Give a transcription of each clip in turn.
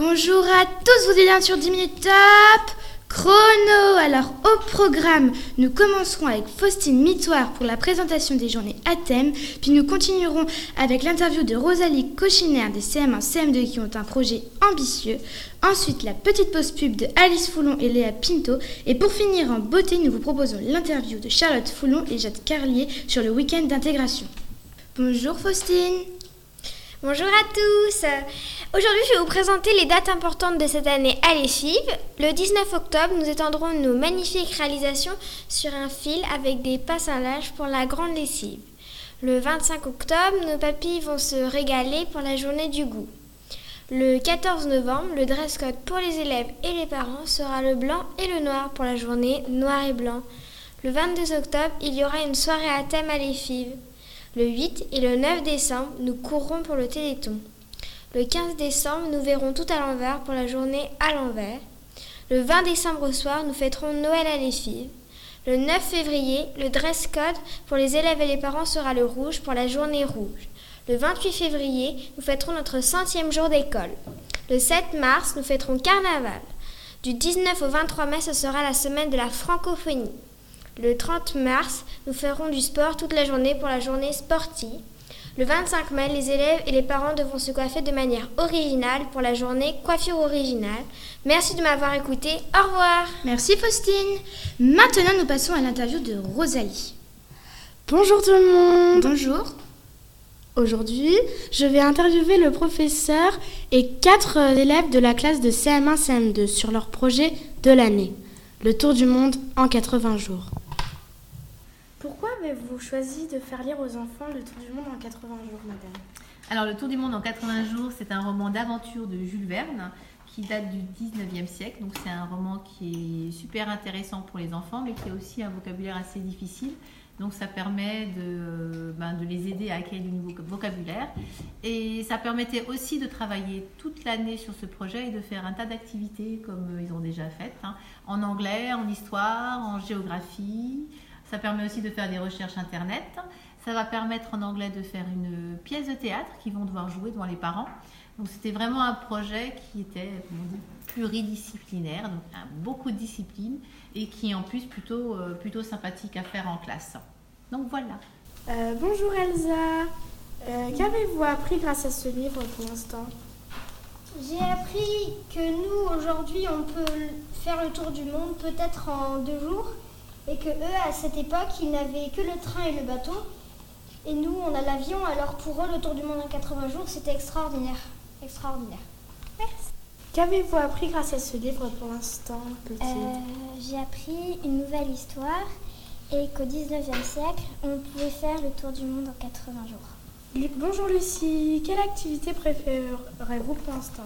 Bonjour à tous, vous êtes bien sur 10 minutes top chrono. Alors au programme, nous commencerons avec Faustine Mitoire pour la présentation des journées à thème, puis nous continuerons avec l'interview de Rosalie Cochiner des CM1 CM2 qui ont un projet ambitieux. Ensuite, la petite pause pub de Alice Foulon et Léa Pinto. Et pour finir en beauté, nous vous proposons l'interview de Charlotte Foulon et Jade Carlier sur le week-end d'intégration. Bonjour Faustine. Bonjour à tous. Aujourd'hui, je vais vous présenter les dates importantes de cette année à l'EFIV. Le 19 octobre, nous étendrons nos magnifiques réalisations sur un fil avec des passalages pour la grande lessive. Le 25 octobre, nos papilles vont se régaler pour la journée du goût. Le 14 novembre, le dress code pour les élèves et les parents sera le blanc et le noir pour la journée noir et blanc. Le 22 octobre, il y aura une soirée à thème à l'EFIV. Le 8 et le 9 décembre, nous courrons pour le Téléthon. Le 15 décembre, nous verrons tout à l'envers pour la journée à l'envers. Le 20 décembre au soir, nous fêterons Noël à les filles. Le 9 février, le dress code pour les élèves et les parents sera le rouge pour la journée rouge. Le 28 février, nous fêterons notre centième jour d'école. Le 7 mars, nous fêterons Carnaval. Du 19 au 23 mai, ce sera la semaine de la francophonie. Le 30 mars, nous ferons du sport toute la journée pour la journée sportive. Le 25 mai, les élèves et les parents devront se coiffer de manière originale pour la journée coiffure originale. Merci de m'avoir écouté. Au revoir. Merci Faustine. Maintenant, nous passons à l'interview de Rosalie. Bonjour tout le monde. Bonjour. Aujourd'hui, je vais interviewer le professeur et quatre élèves de la classe de CM1-CM2 sur leur projet de l'année, le tour du monde en 80 jours. Avez-vous choisi de faire lire aux enfants Le Tour du Monde en 80 jours, madame Alors, Le Tour du Monde en 80 jours, c'est un roman d'aventure de Jules Verne qui date du 19e siècle. Donc, c'est un roman qui est super intéressant pour les enfants, mais qui a aussi un vocabulaire assez difficile. Donc, ça permet de, ben, de les aider à acquérir du nouveau vocabulaire. Et ça permettait aussi de travailler toute l'année sur ce projet et de faire un tas d'activités comme ils ont déjà faites, hein, en anglais, en histoire, en géographie. Ça permet aussi de faire des recherches internet. Ça va permettre en anglais de faire une pièce de théâtre qu'ils vont devoir jouer devant les parents. Donc c'était vraiment un projet qui était pluridisciplinaire, donc beaucoup de disciplines et qui est en plus plutôt, euh, plutôt sympathique à faire en classe. Donc voilà. Euh, bonjour Elsa. Euh, qu'avez-vous appris grâce à ce livre pour l'instant? J'ai appris que nous aujourd'hui on peut faire le tour du monde peut-être en deux jours et que eux, à cette époque, ils n'avaient que le train et le bateau. Et nous, on a l'avion, alors pour eux, le tour du monde en 80 jours, c'était extraordinaire. Extraordinaire. Merci. Qu'avez-vous appris grâce à ce livre pour l'instant, euh, J'ai appris une nouvelle histoire et qu'au 19e siècle, on pouvait faire le tour du monde en 80 jours. Bonjour Lucie, quelle activité préférez-vous pour l'instant?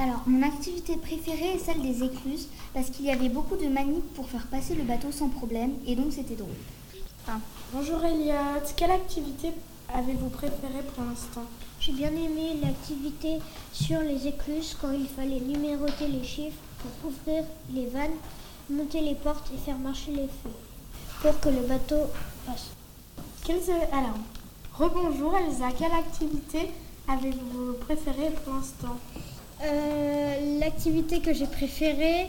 Alors, mon activité préférée est celle des écluses, parce qu'il y avait beaucoup de manips pour faire passer le bateau sans problème, et donc c'était drôle. Ah. Bonjour Elliot, quelle activité avez-vous préférée pour l'instant? J'ai bien aimé l'activité sur les écluses quand il fallait numéroter les chiffres pour ouvrir les vannes, monter les portes et faire marcher les feux pour que le bateau passe. Quelles... Alors, rebonjour Elsa, quelle activité avez-vous préférée pour l'instant? Euh, l'activité que j'ai préférée,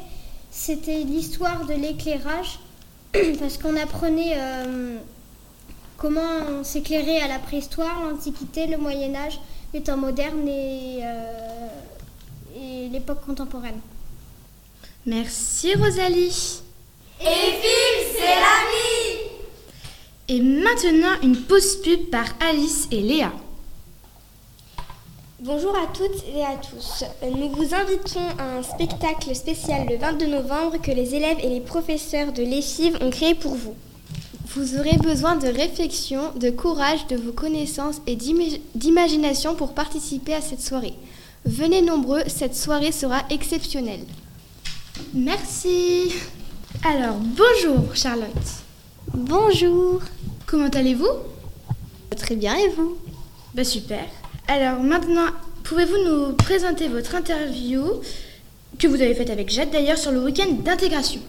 c'était l'histoire de l'éclairage, parce qu'on apprenait euh, comment s'éclairer à la préhistoire, l'Antiquité, le Moyen Âge, les temps modernes et, euh, et l'époque contemporaine. Merci Rosalie. Et vive, c'est la vie Et maintenant une pause pub par Alice et Léa. Bonjour à toutes et à tous. Nous vous invitons à un spectacle spécial le 22 novembre que les élèves et les professeurs de l'EFIV ont créé pour vous. Vous aurez besoin de réflexion, de courage, de vos connaissances et d'imagination pour participer à cette soirée. Venez nombreux, cette soirée sera exceptionnelle. Merci. Alors, bonjour Charlotte. Bonjour. Comment allez-vous? Très bien et vous? Bah super. Alors maintenant, pouvez-vous nous présenter votre interview que vous avez faite avec Jade d'ailleurs sur le week-end d'intégration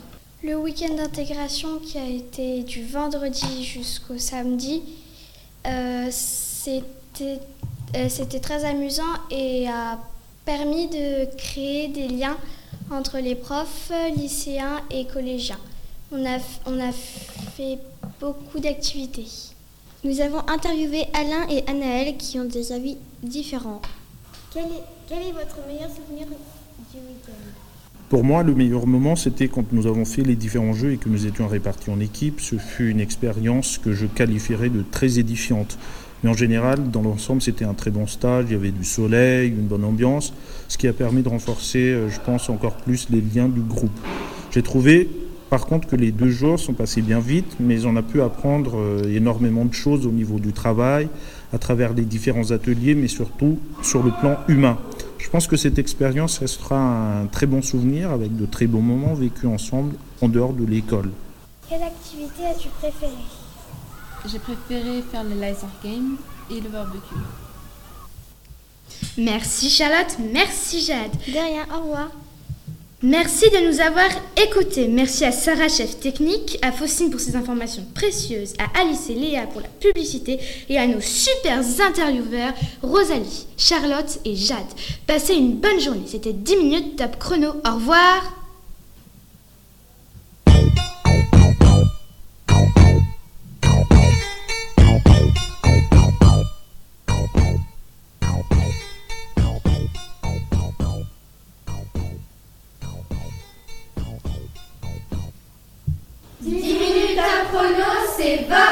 Le week-end d'intégration qui a été du vendredi jusqu'au samedi, euh, c'était, euh, c'était très amusant et a permis de créer des liens entre les profs, lycéens et collégiens. On a, on a fait beaucoup d'activités. Nous avons interviewé Alain et Anaël qui ont des avis différents. Quel est, quel est votre meilleur souvenir du week-end? Pour moi, le meilleur moment, c'était quand nous avons fait les différents jeux et que nous étions répartis en équipe. Ce fut une expérience que je qualifierais de très édifiante. Mais en général, dans l'ensemble, c'était un très bon stage. Il y avait du soleil, une bonne ambiance, ce qui a permis de renforcer, euh, je pense, encore plus les liens du groupe. J'ai trouvé, par contre, que les deux jours sont passés bien vite, mais on a pu apprendre euh, énormément de choses au niveau du travail, à travers les différents ateliers, mais surtout sur le plan humain. Je pense que cette expérience restera un très bon souvenir avec de très bons moments vécus ensemble en dehors de l'école. Quelle activité as-tu préférée? J'ai préféré faire le laser game et le barbecue. Merci Charlotte, merci Jade. De rien, au revoir. Merci de nous avoir écoutés. Merci à Sarah, chef technique, à Faustine pour ses informations précieuses, à Alice et Léa pour la publicité et à nos super intervieweurs Rosalie, Charlotte et Jade. Passez une bonne journée. C'était 10 minutes top chrono. Au revoir. Silver.